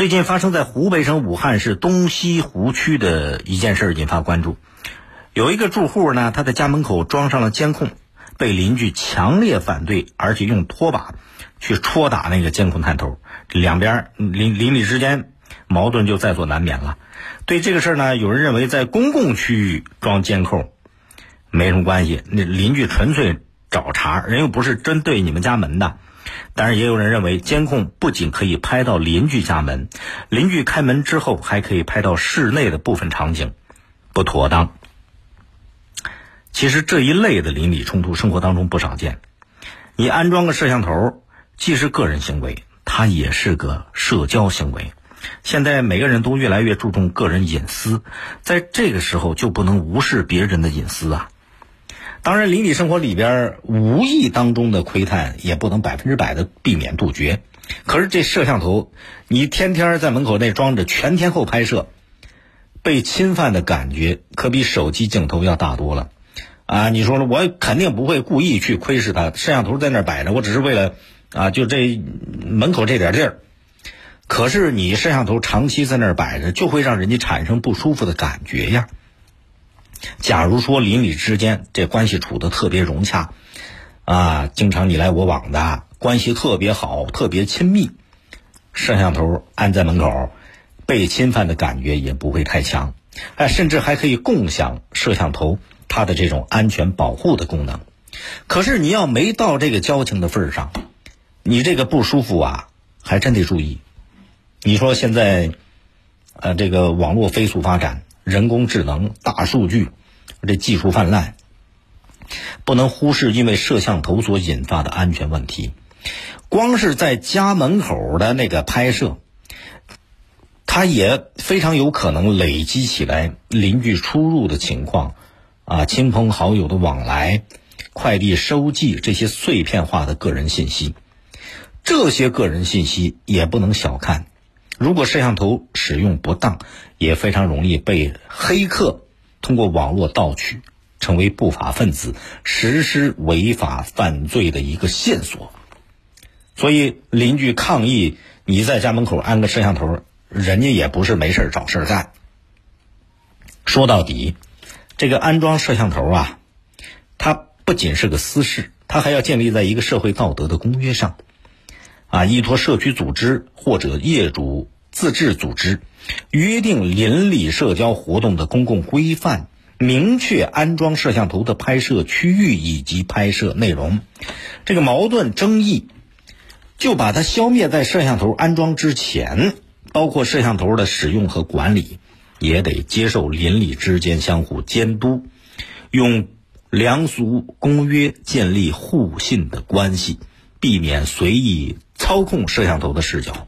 最近发生在湖北省武汉市东西湖区的一件事引发关注。有一个住户呢，他在家门口装上了监控，被邻居强烈反对，而且用拖把去戳打那个监控探头，两边邻邻里之间矛盾就在所难免了。对这个事儿呢，有人认为在公共区域装监控没什么关系，那邻居纯粹找茬，人又不是针对你们家门的。当然，也有人认为，监控不仅可以拍到邻居家门，邻居开门之后还可以拍到室内的部分场景，不妥当。其实这一类的邻里冲突，生活当中不少见。你安装个摄像头，既是个人行为，它也是个社交行为。现在每个人都越来越注重个人隐私，在这个时候就不能无视别人的隐私啊。当然，邻里生活里边无意当中的窥探也不能百分之百的避免杜绝。可是这摄像头，你天天在门口那装着，全天候拍摄，被侵犯的感觉可比手机镜头要大多了。啊，你说了，我肯定不会故意去窥视它，摄像头在那儿摆着，我只是为了啊，就这门口这点地儿。可是你摄像头长期在那儿摆着，就会让人家产生不舒服的感觉呀。假如说邻里之间这关系处得特别融洽，啊，经常你来我往的，关系特别好、特别亲密，摄像头安在门口，被侵犯的感觉也不会太强，哎，甚至还可以共享摄像头它的这种安全保护的功能。可是你要没到这个交情的份上，你这个不舒服啊，还真得注意。你说现在，呃，这个网络飞速发展。人工智能、大数据，这技术泛滥，不能忽视因为摄像头所引发的安全问题。光是在家门口的那个拍摄，它也非常有可能累积起来邻居出入的情况，啊，亲朋好友的往来，快递收寄这些碎片化的个人信息，这些个人信息也不能小看。如果摄像头使用不当，也非常容易被黑客通过网络盗取，成为不法分子实施违法犯罪的一个线索。所以邻居抗议你在家门口安个摄像头，人家也不是没事找事干。说到底，这个安装摄像头啊，它不仅是个私事，它还要建立在一个社会道德的公约上。啊，依托社区组织或者业主自治组织，约定邻里社交活动的公共规范，明确安装摄像头的拍摄区域以及拍摄内容。这个矛盾争议，就把它消灭在摄像头安装之前。包括摄像头的使用和管理，也得接受邻里之间相互监督，用良俗公约建立互信的关系，避免随意。操控摄像头的视角，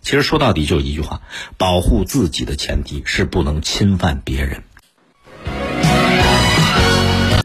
其实说到底就一句话：保护自己的前提是不能侵犯别人。